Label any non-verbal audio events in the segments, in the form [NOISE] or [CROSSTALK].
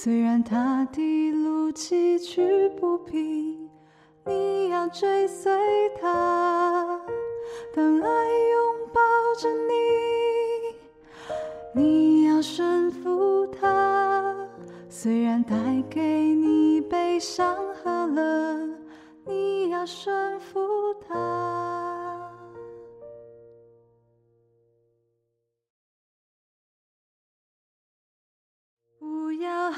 虽然他的路崎岖不平，你要追随他。当爱拥抱着你，你要顺服他。虽然带给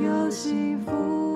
有幸福。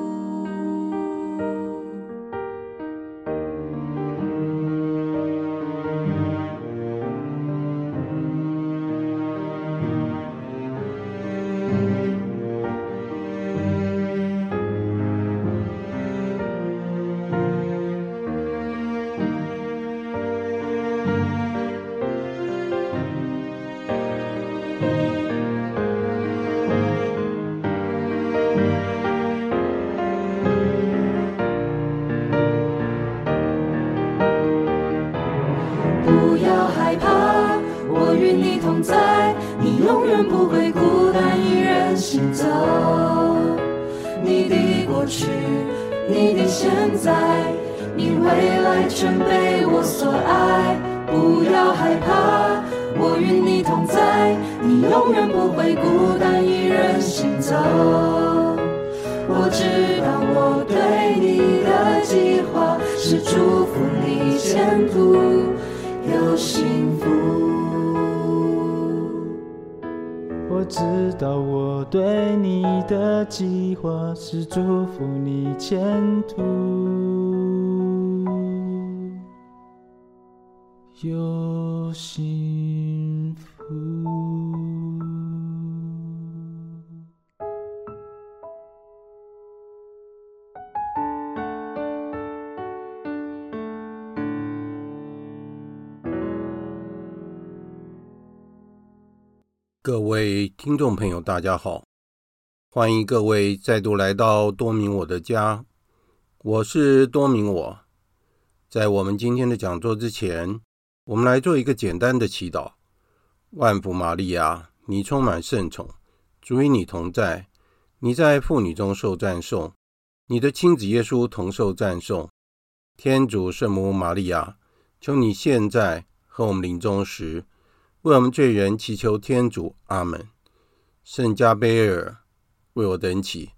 有幸福。各位听众朋友，大家好。欢迎各位再度来到多明我的家，我是多明我。在我们今天的讲座之前，我们来做一个简单的祈祷。万福玛利亚，你充满圣宠，主与你同在，你在妇女中受赞颂，你的亲子耶稣同受赞颂。天主圣母玛利亚，求你现在和我们临终时，为我们罪人祈求天主。阿门。圣加贝尔。为我等祈，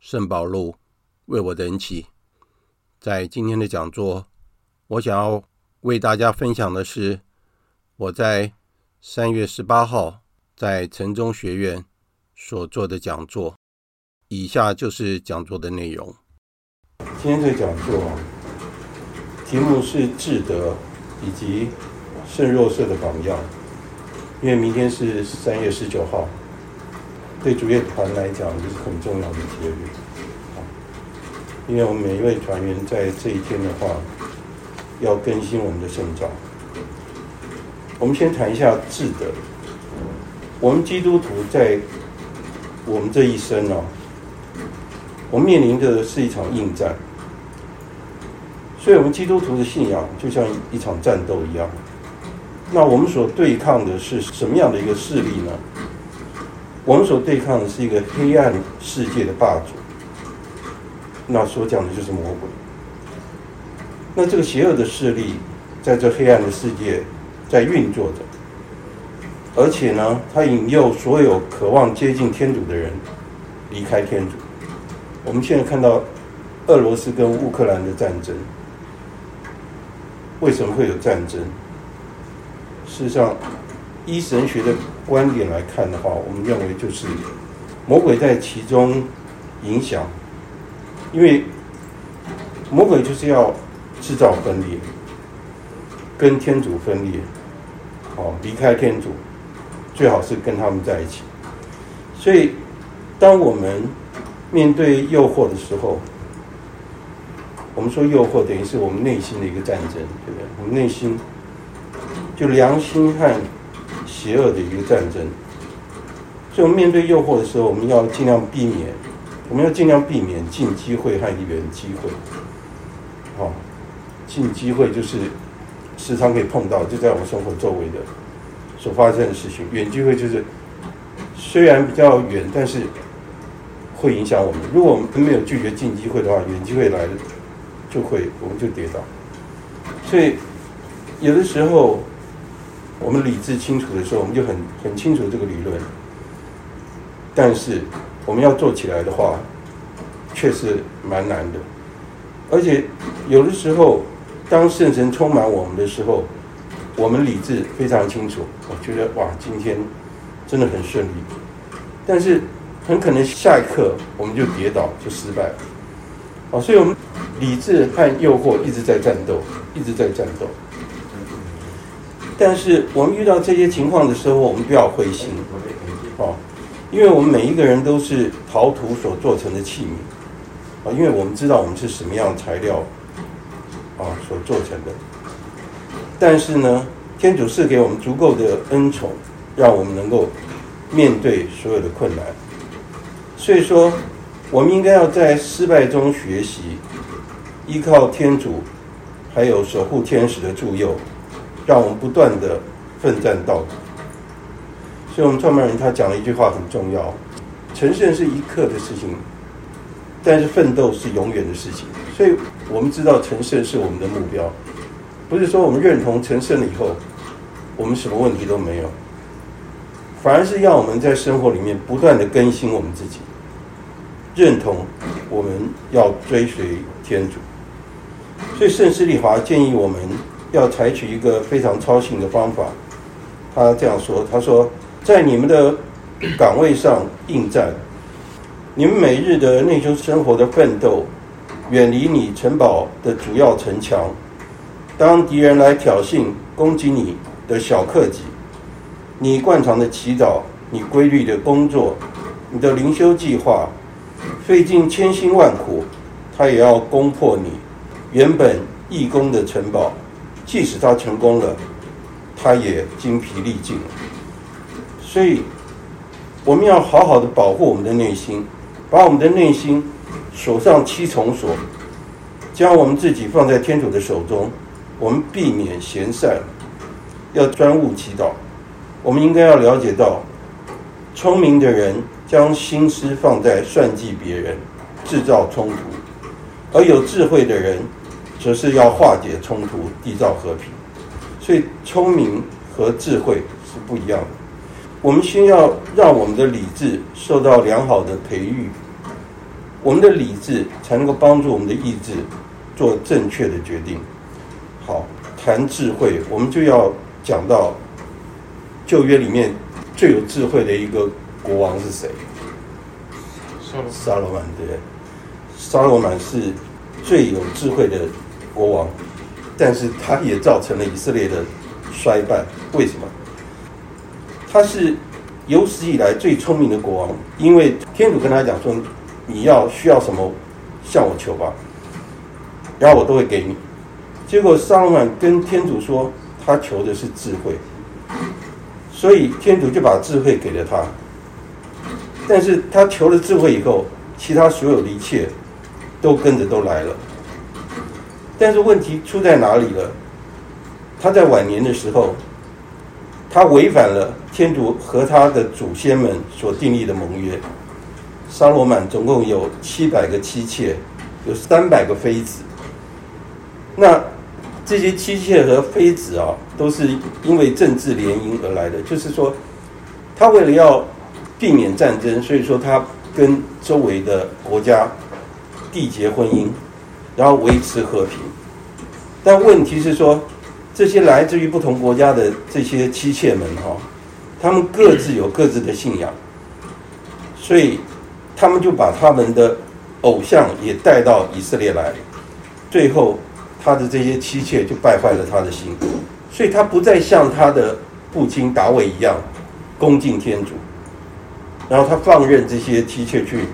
圣保禄为我等祈。在今天的讲座，我想要为大家分享的是我在三月十八号在城中学院所做的讲座。以下就是讲座的内容。今天这个讲座题目是智德以及圣若瑟的榜样，因为明天是三月十九号。对主业团来讲，这是很重要的节日，因为我们每一位团员在这一天的话，要更新我们的圣召。我们先谈一下智德。我们基督徒在我们这一生哦，我们面临的是一场硬战，所以我们基督徒的信仰就像一场战斗一样。那我们所对抗的是什么样的一个势力呢？我们所对抗的是一个黑暗世界的霸主，那所讲的就是魔鬼。那这个邪恶的势力在这黑暗的世界在运作着，而且呢，他引诱所有渴望接近天主的人离开天主。我们现在看到俄罗斯跟乌克兰的战争，为什么会有战争？事实上，依神学的观点来看的话，我们认为就是魔鬼在其中影响，因为魔鬼就是要制造分裂，跟天主分裂，哦，离开天主，最好是跟他们在一起。所以当我们面对诱惑的时候，我们说诱惑等于是我们内心的一个战争，对不对？我们内心就良心和邪恶的一个战争。所以，我们面对诱惑的时候，我们要尽量避免，我们要尽量避免近机会和远机会。好，近机会就是时常可以碰到，就在我们生活周围的所发生的事情；远机会就是虽然比较远，但是会影响我们。如果我们没有拒绝近机会的话，远机会来了就会我们就跌倒。所以，有的时候我们理智清楚的时候，我们就很很清楚这个理论。但是我们要做起来的话，确实蛮难的。而且有的时候，当圣神充满我们的时候，我们理智非常清楚，我觉得哇，今天真的很顺利。但是很可能下一刻我们就跌倒，就失败了。啊，所以我们理智和诱惑一直在战斗，一直在战斗。但是我们遇到这些情况的时候，我们不要灰心，啊。因为我们每一个人都是陶土所做成的器皿，啊，因为我们知道我们是什么样的材料，啊，所做成的。但是呢，天主赐给我们足够的恩宠，让我们能够面对所有的困难。所以说，我们应该要在失败中学习，依靠天主，还有守护天使的助佑，让我们不断的奋战到底。所以，我们创办人他讲了一句话很重要：成圣是一刻的事情，但是奋斗是永远的事情。所以我们知道成圣是我们的目标，不是说我们认同成圣了以后，我们什么问题都没有，反而是要我们在生活里面不断的更新我们自己，认同我们要追随天主。所以，圣施礼华建议我们要采取一个非常操行的方法。他这样说：“他说。”在你们的岗位上应战，你们每日的内修生活的奋斗，远离你城堡的主要城墙。当敌人来挑衅攻击你的小克己，你惯常的祈祷，你规律的工作，你的灵修计划，费尽千辛万苦，他也要攻破你原本义工的城堡。即使他成功了，他也精疲力尽。所以，我们要好好的保护我们的内心，把我们的内心手上七重锁，将我们自己放在天主的手中。我们避免闲散，要专务祈祷。我们应该要了解到，聪明的人将心思放在算计别人、制造冲突，而有智慧的人则是要化解冲突、缔造和平。所以，聪明和智慧是不一样的。我们先要让我们的理智受到良好的培育，我们的理智才能够帮助我们的意志做正确的决定。好，谈智慧，我们就要讲到旧约里面最有智慧的一个国王是谁？撒罗曼，对不对？撒罗曼是最有智慧的国王，但是他也造成了以色列的衰败。为什么？他是有史以来最聪明的国王，因为天主跟他讲说：“你要需要什么，向我求吧，然后我都会给你。”结果撒罗满跟天主说，他求的是智慧，所以天主就把智慧给了他。但是他求了智慧以后，其他所有的一切都跟着都来了。但是问题出在哪里了？他在晚年的时候。他违反了天主和他的祖先们所订立的盟约。沙罗满总共有七百个妻妾，有三百个妃子。那这些妻妾和妃子啊，都是因为政治联姻而来的。就是说，他为了要避免战争，所以说他跟周围的国家缔结婚姻，然后维持和平。但问题是说。这些来自于不同国家的这些妻妾们哈，他们各自有各自的信仰，所以他们就把他们的偶像也带到以色列来，最后他的这些妻妾就败坏了他的心，所以他不再像他的父亲大卫一样恭敬天主，然后他放任这些妻妾去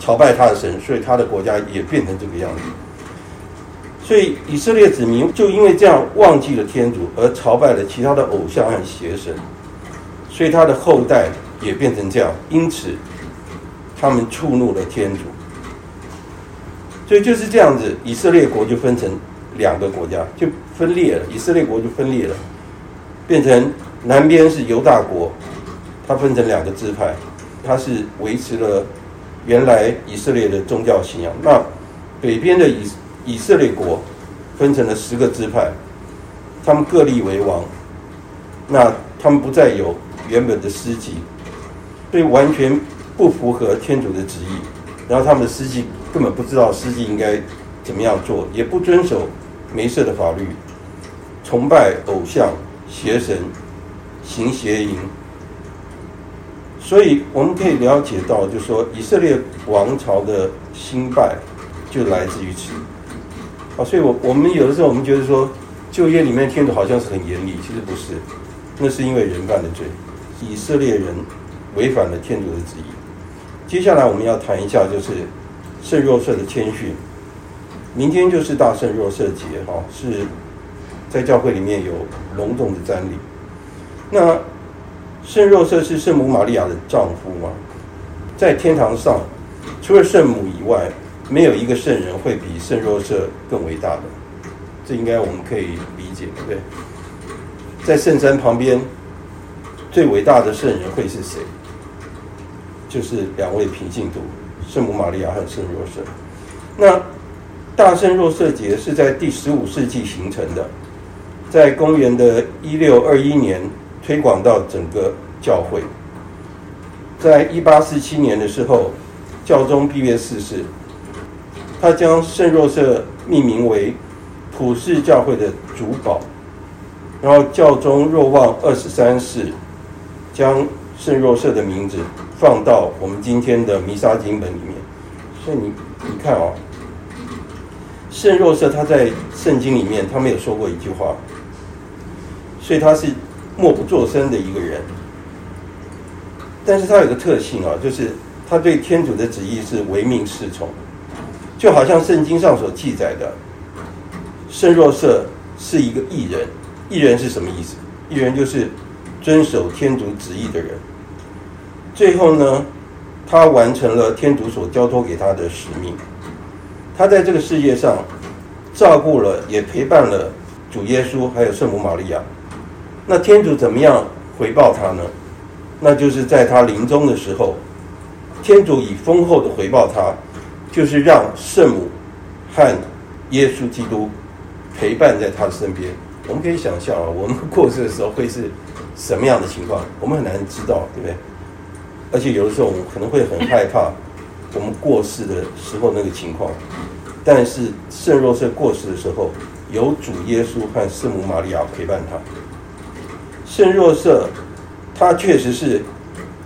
朝拜他的神，所以他的国家也变成这个样子。所以以色列子民就因为这样忘记了天主，而朝拜了其他的偶像和邪神，所以他的后代也变成这样，因此他们触怒了天主。所以就是这样子，以色列国就分成两个国家，就分裂了。以色列国就分裂了，变成南边是犹大国，它分成两个支派，它是维持了原来以色列的宗教信仰。那北边的以以色列国分成了十个支派，他们各立为王，那他们不再有原本的司祭，所以完全不符合天主的旨意。然后他们的司机根本不知道司机应该怎么样做，也不遵守梅瑟的法律，崇拜偶像、邪神，行邪淫。所以我们可以了解到，就是说以色列王朝的兴败就来自于此。啊，所以我我们有的时候我们觉得说，旧约里面天主好像是很严厉，其实不是，那是因为人犯的罪，以色列人违反了天主的旨意。接下来我们要谈一下就是圣若瑟的谦逊。明天就是大圣若瑟节，哈，是在教会里面有隆重的瞻礼。那圣若瑟是圣母玛利亚的丈夫吗？在天堂上，除了圣母以外。没有一个圣人会比圣若瑟更伟大的，这应该我们可以理解，对不对？在圣山旁边，最伟大的圣人会是谁？就是两位平信徒，圣母玛利亚和圣若瑟。那大圣若瑟节是在第十五世纪形成的，在公元的一六二一年推广到整个教会。在一八四七年的时候，教宗庇约四世。他将圣若瑟命名为普世教会的主保，然后教宗若望二十三世将圣若瑟的名字放到我们今天的弥撒经本里面。所以你你看哦，圣若瑟他在圣经里面他没有说过一句话，所以他是默不作声的一个人。但是他有个特性啊，就是他对天主的旨意是唯命是从。就好像圣经上所记载的，圣若瑟是一个义人。义人是什么意思？义人就是遵守天主旨意的人。最后呢，他完成了天主所交托给他的使命。他在这个世界上照顾了，也陪伴了主耶稣，还有圣母玛利亚。那天主怎么样回报他呢？那就是在他临终的时候，天主以丰厚的回报他。就是让圣母和耶稣基督陪伴在他的身边。我们可以想象啊，我们过世的时候会是什么样的情况？我们很难知道，对不对？而且有的时候我们可能会很害怕我们过世的时候那个情况。但是圣若瑟过世的时候，有主耶稣和圣母玛利亚陪伴他。圣若瑟，他确实是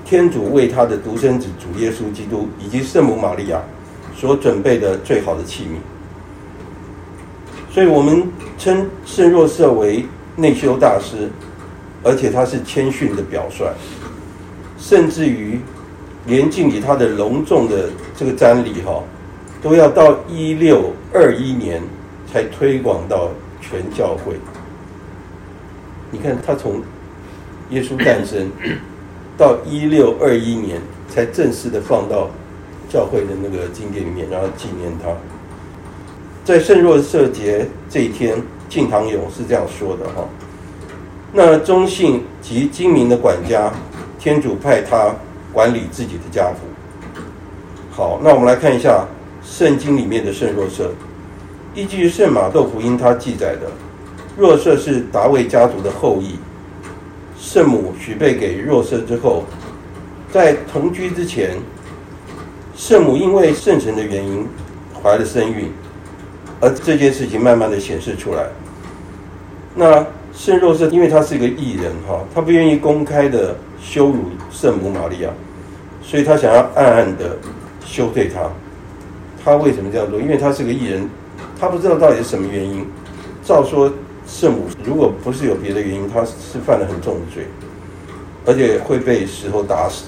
天主为他的独生子主耶稣基督以及圣母玛利亚。所准备的最好的器皿，所以我们称圣若瑟为内修大师，而且他是谦逊的表率，甚至于连敬礼他的隆重的这个瞻礼哈，都要到一六二一年才推广到全教会。你看他从耶稣诞生 [COUGHS] 到一六二一年才正式的放到。教会的那个经典里面，然后纪念他。在圣若瑟节这一天，敬堂勇是这样说的哈：那中信及精明的管家，天主派他管理自己的家族。好，那我们来看一下圣经里面的圣若瑟。依据圣马窦福音，他记载的若瑟是达味家族的后裔。圣母许配给若瑟之后，在同居之前。圣母因为圣神的原因怀了身孕，而这件事情慢慢的显示出来。那圣若瑟因为他是一个义人哈，他不愿意公开的羞辱圣母玛利亚，所以他想要暗暗的羞退他。他为什么这样做？因为他是个艺人，他不知道到底是什么原因。照说圣母如果不是有别的原因，他是犯了很重的罪，而且会被石头打死。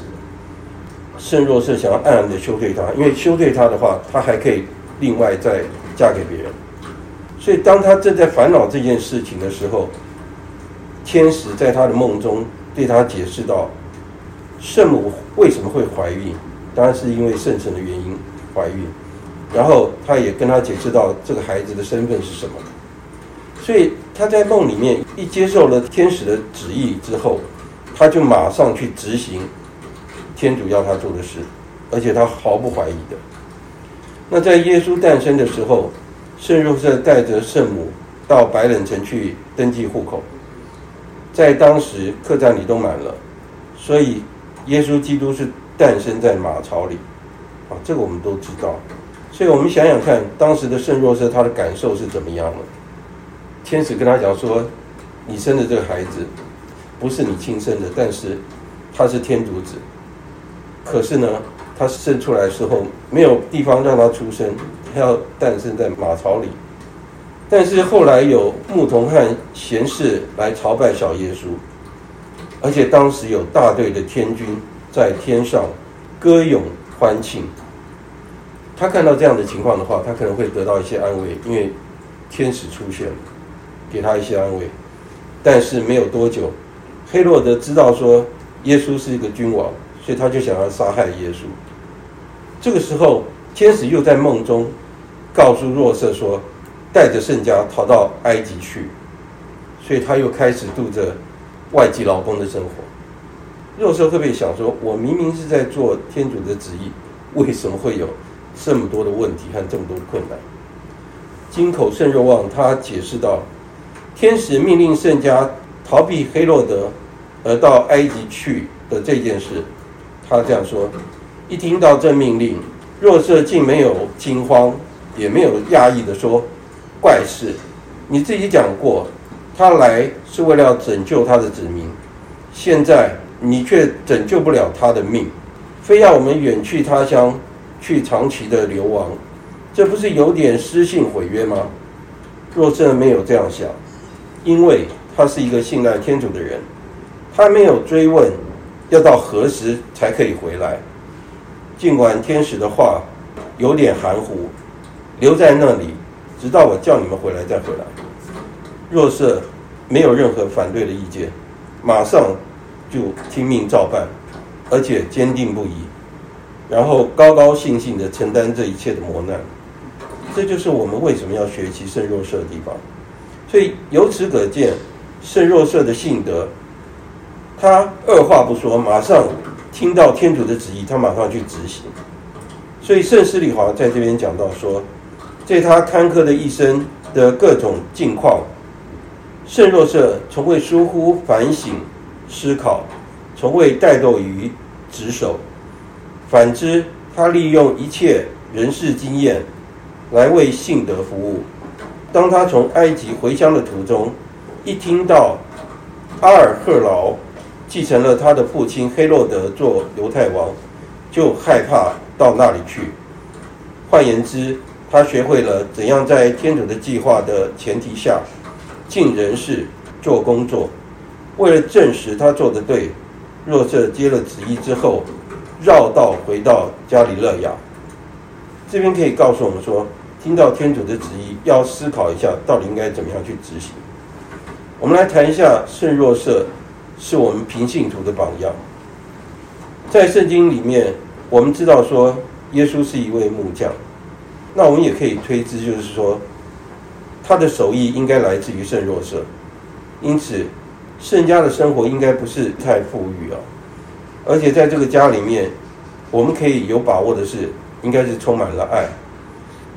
圣若瑟想要暗暗的羞退他，因为羞退他的话，他还可以另外再嫁给别人。所以当他正在烦恼这件事情的时候，天使在他的梦中对他解释道：圣母为什么会怀孕？当然是因为圣神的原因怀孕。然后他也跟他解释到这个孩子的身份是什么。所以他在梦里面一接受了天使的旨意之后，他就马上去执行天主要他做的事，而且他毫不怀疑的。那在耶稣诞生的时候，圣若瑟带着圣母到白冷城去登记户口，在当时客栈里都满了，所以耶稣基督是诞生在马槽里，啊，这个我们都知道。所以我们想想看，当时的圣若瑟他的感受是怎么样的？天使跟他讲说：“你生的这个孩子不是你亲生的，但是他是天主子。可是呢，他生出来的时候没有地方让他出生，他要诞生在马槽里。但是后来有牧童和贤士来朝拜小耶稣，而且当时有大队的天军在天上歌咏欢庆。他看到这样的情况的话，他可能会得到一些安慰，因为天使出现了。”给他一些安慰，但是没有多久，黑落德知道说耶稣是一个君王，所以他就想要杀害耶稣。这个时候，天使又在梦中告诉若瑟说，带着圣家逃到埃及去，所以他又开始度着外籍劳工的生活。若瑟会不会想说，我明明是在做天主的旨意，为什么会有这么多的问题和这么多困难？金口圣若望他解释道。天使命令圣家逃避黑洛德，而到埃及去的这件事，他这样说：一听到这命令，若瑟竟没有惊慌，也没有讶异地说：“怪事！你自己讲过，他来是为了拯救他的子民，现在你却拯救不了他的命，非要我们远去他乡去长期的流亡，这不是有点失信毁约吗？”若瑟没有这样想。因为他是一个信赖天主的人，他没有追问要到何时才可以回来。尽管天使的话有点含糊，留在那里，直到我叫你们回来再回来。若瑟没有任何反对的意见，马上就听命照办，而且坚定不移，然后高高兴兴地承担这一切的磨难。这就是我们为什么要学习圣若瑟的地方。所以由此可见，圣若瑟的性德，他二话不说，马上听到天主的旨意，他马上去执行。所以圣施礼华在这边讲到说，对他坎坷的一生的各种境况，圣若瑟从未疏忽反省思考，从未怠惰于职守，反之，他利用一切人事经验来为信德服务。当他从埃及回乡的途中，一听到阿尔赫劳继承了他的父亲黑洛德做犹太王，就害怕到那里去。换言之，他学会了怎样在天主的计划的前提下尽人事做工作。为了证实他做的对，若瑟接了旨意之后，绕道回到加里勒亚。这边可以告诉我们说。听到天主的旨意，要思考一下，到底应该怎么样去执行。我们来谈一下圣若瑟，是我们平信徒的榜样。在圣经里面，我们知道说耶稣是一位木匠，那我们也可以推知，就是说他的手艺应该来自于圣若瑟。因此，圣家的生活应该不是太富裕啊，而且在这个家里面，我们可以有把握的是，应该是充满了爱。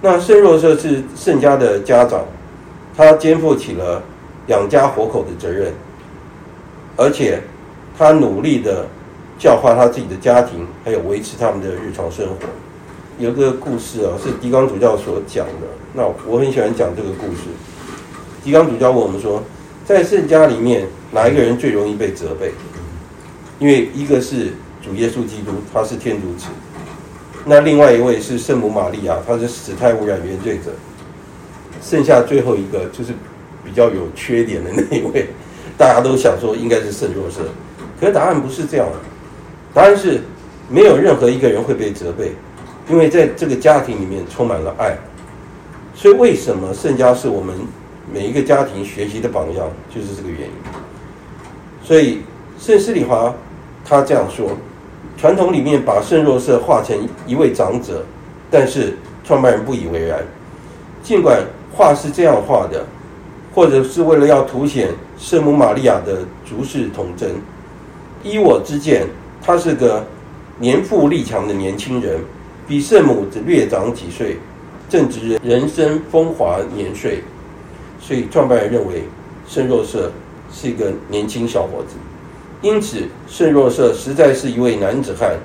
那圣若瑟是圣家的家长，他肩负起了养家活口的责任，而且他努力的教化他自己的家庭，还有维持他们的日常生活。有个故事啊，是狄刚主教所讲的。那我很喜欢讲这个故事。狄刚主教问我们说，在圣家里面，哪一个人最容易被责备？因为一个是主耶稣基督，他是天主子。那另外一位是圣母玛利亚，她是死胎污染原罪者。剩下最后一个就是比较有缺点的那一位，[LAUGHS] 大家都想说应该是圣若瑟，可是答案不是这样的，答案是没有任何一个人会被责备，因为在这个家庭里面充满了爱。所以，为什么圣家是我们每一个家庭学习的榜样，就是这个原因。所以，圣斯里华他这样说：传统里面把圣若瑟画成一位长者，但是创办人不以为然。尽管画是这样画的，或者是为了要凸显圣母玛利亚的足世童真。依我之见，他是个年富力强的年轻人，比圣母只略长几岁。正值人生风华年岁，所以创办人认为圣若瑟是一个年轻小伙子。因此，圣若瑟实在是一位男子汉。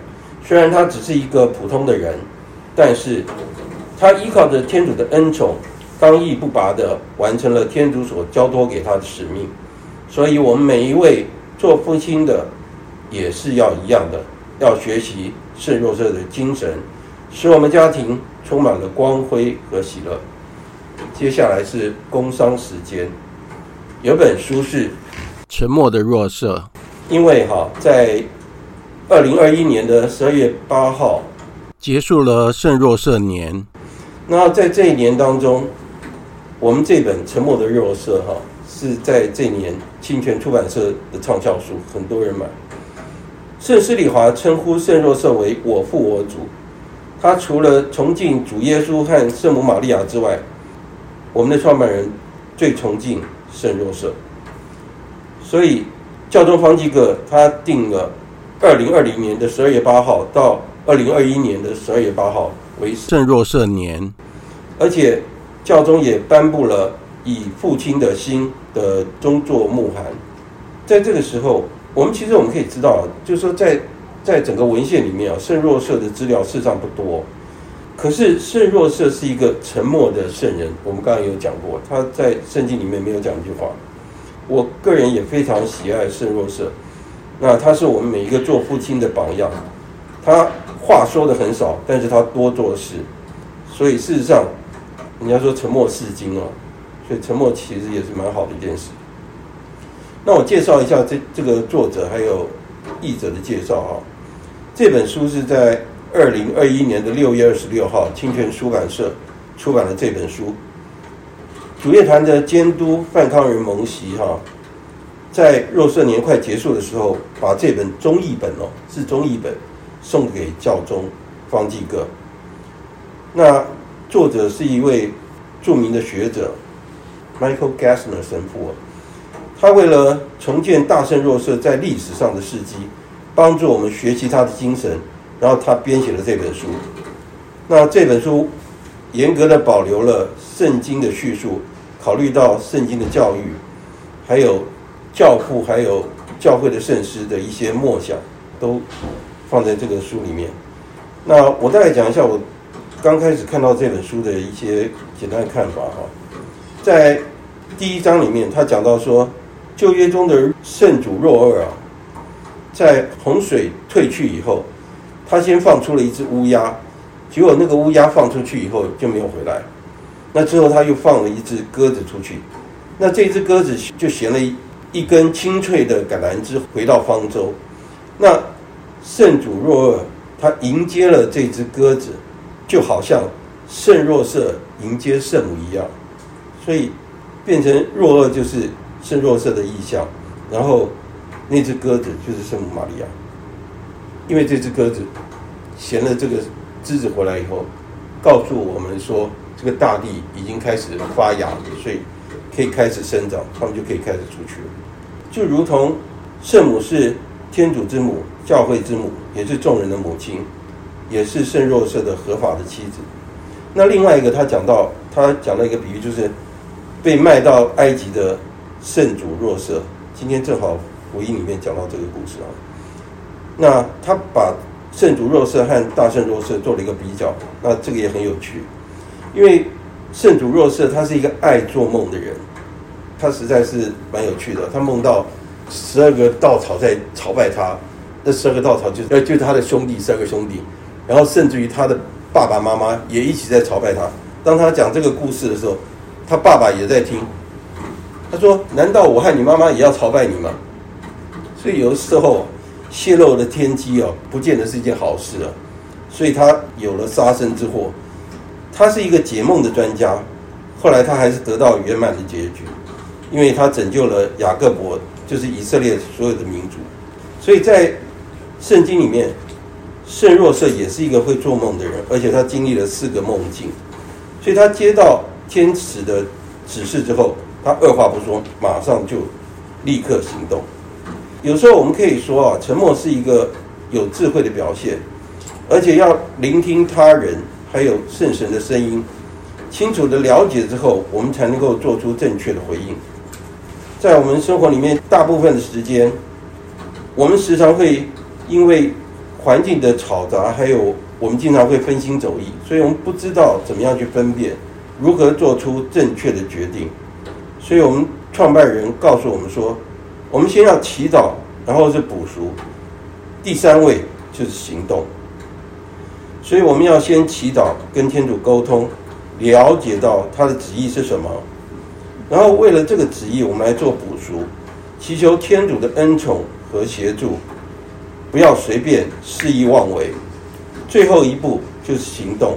虽然他只是一个普通的人，但是他依靠着天主的恩宠，刚毅不拔地完成了天主所交托给他的使命。所以，我们每一位做父亲的也是要一样的，要学习圣若瑟的精神，使我们家庭。充满了光辉和喜乐。接下来是工商时间，有本书是《沉默的弱色》，因为哈，在二零二一年的十二月八号结束了圣若瑟年。那在这一年当中，我们这本《沉默的弱色》哈是在这一年清泉出版社的畅销书，很多人买。圣施里华称呼圣若瑟为“我父我主”。他除了崇敬主耶稣和圣母玛利亚之外，我们的创办人最崇敬圣若瑟。所以教宗方济各他定了二零二零年的十二月八号到二零二一年的十二月八号为圣若瑟年，而且教宗也颁布了以父亲的心的宗座牧函。在这个时候，我们其实我们可以知道，就是说在。在整个文献里面啊，圣若瑟的资料事实上不多，可是圣若瑟是一个沉默的圣人。我们刚刚有讲过，他在圣经里面没有讲一句话。我个人也非常喜爱圣若瑟，那他是我们每一个做父亲的榜样。他话说的很少，但是他多做事，所以事实上，人家说沉默是金哦，所以沉默其实也是蛮好的一件事。那我介绍一下这这个作者还有译者的介绍啊。这本书是在二零二一年的六月二十六号，清泉出版社出版了这本书。主乐团的监督范康仁蒙西哈，在若瑟年快结束的时候，把这本中译本哦，是中译本送给教宗方济各。那作者是一位著名的学者 Michael Gassner 神父，他为了重建大圣若瑟在历史上的事迹。帮助我们学习他的精神，然后他编写了这本书。那这本书严格的保留了圣经的叙述，考虑到圣经的教育，还有教父还有教会的圣师的一些默想，都放在这个书里面。那我大概讲一下我刚开始看到这本书的一些简单的看法哈。在第一章里面，他讲到说，旧约中的圣主若二啊。在洪水退去以后，他先放出了一只乌鸦，结果那个乌鸦放出去以后就没有回来。那之后他又放了一只鸽子出去，那这只鸽子就衔了一根清脆的橄榄枝回到方舟。那圣主若二他迎接了这只鸽子，就好像圣若瑟迎接圣母一样，所以变成若二就是圣若瑟的意象，然后。那只鸽子就是圣母玛利亚，因为这只鸽子衔了这个枝子回来以后，告诉我们说，这个大地已经开始发芽，所以可以开始生长，他们就可以开始出去了。就如同圣母是天主之母、教会之母，也是众人的母亲，也是圣若瑟的合法的妻子。那另外一个，他讲到，他讲了一个比喻，就是被卖到埃及的圣主若瑟。今天正好。福音里面讲到这个故事啊，那他把圣主若瑟和大圣若瑟做了一个比较，那这个也很有趣，因为圣主若瑟他是一个爱做梦的人，他实在是蛮有趣的。他梦到十二个稻草在朝拜他，那十二个稻草就是就是他的兄弟十二个兄弟，然后甚至于他的爸爸妈妈也一起在朝拜他。当他讲这个故事的时候，他爸爸也在听。他说：“难道我和你妈妈也要朝拜你吗？”所以有的时候，泄露了天机哦，不见得是一件好事啊。所以他有了杀身之祸。他是一个解梦的专家，后来他还是得到圆满的结局，因为他拯救了雅各伯，就是以色列所有的民族。所以在圣经里面，圣若瑟也是一个会做梦的人，而且他经历了四个梦境。所以他接到天使的指示之后，他二话不说，马上就立刻行动。有时候我们可以说啊，沉默是一个有智慧的表现，而且要聆听他人。还有圣神的声音，清楚的了解之后，我们才能够做出正确的回应。在我们生活里面，大部分的时间，我们时常会因为环境的嘈杂，还有我们经常会分心走意，所以我们不知道怎么样去分辨，如何做出正确的决定。所以我们创办人告诉我们说，我们先要祈祷，然后是补赎，第三位就是行动。所以我们要先祈祷，跟天主沟通，了解到他的旨意是什么，然后为了这个旨意，我们来做补赎，祈求天主的恩宠和协助，不要随便肆意妄为。最后一步就是行动，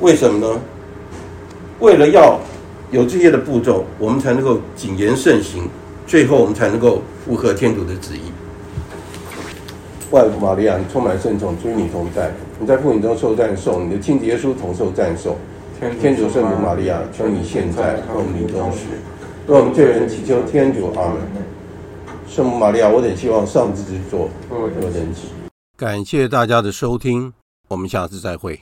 为什么呢？为了要有这些的步骤，我们才能够谨言慎行，最后我们才能够符合天主的旨意。万福玛利亚，你充满圣宠，主与你同在。你在妇女中受赞颂，你的亲子耶稣同受赞颂。天主圣母玛利亚，求你现在和我们临终时，为我们罪人祈求天主。阿门。圣母玛利亚，我等希望上帝之作，为人子。感谢大家的收听，我们下次再会。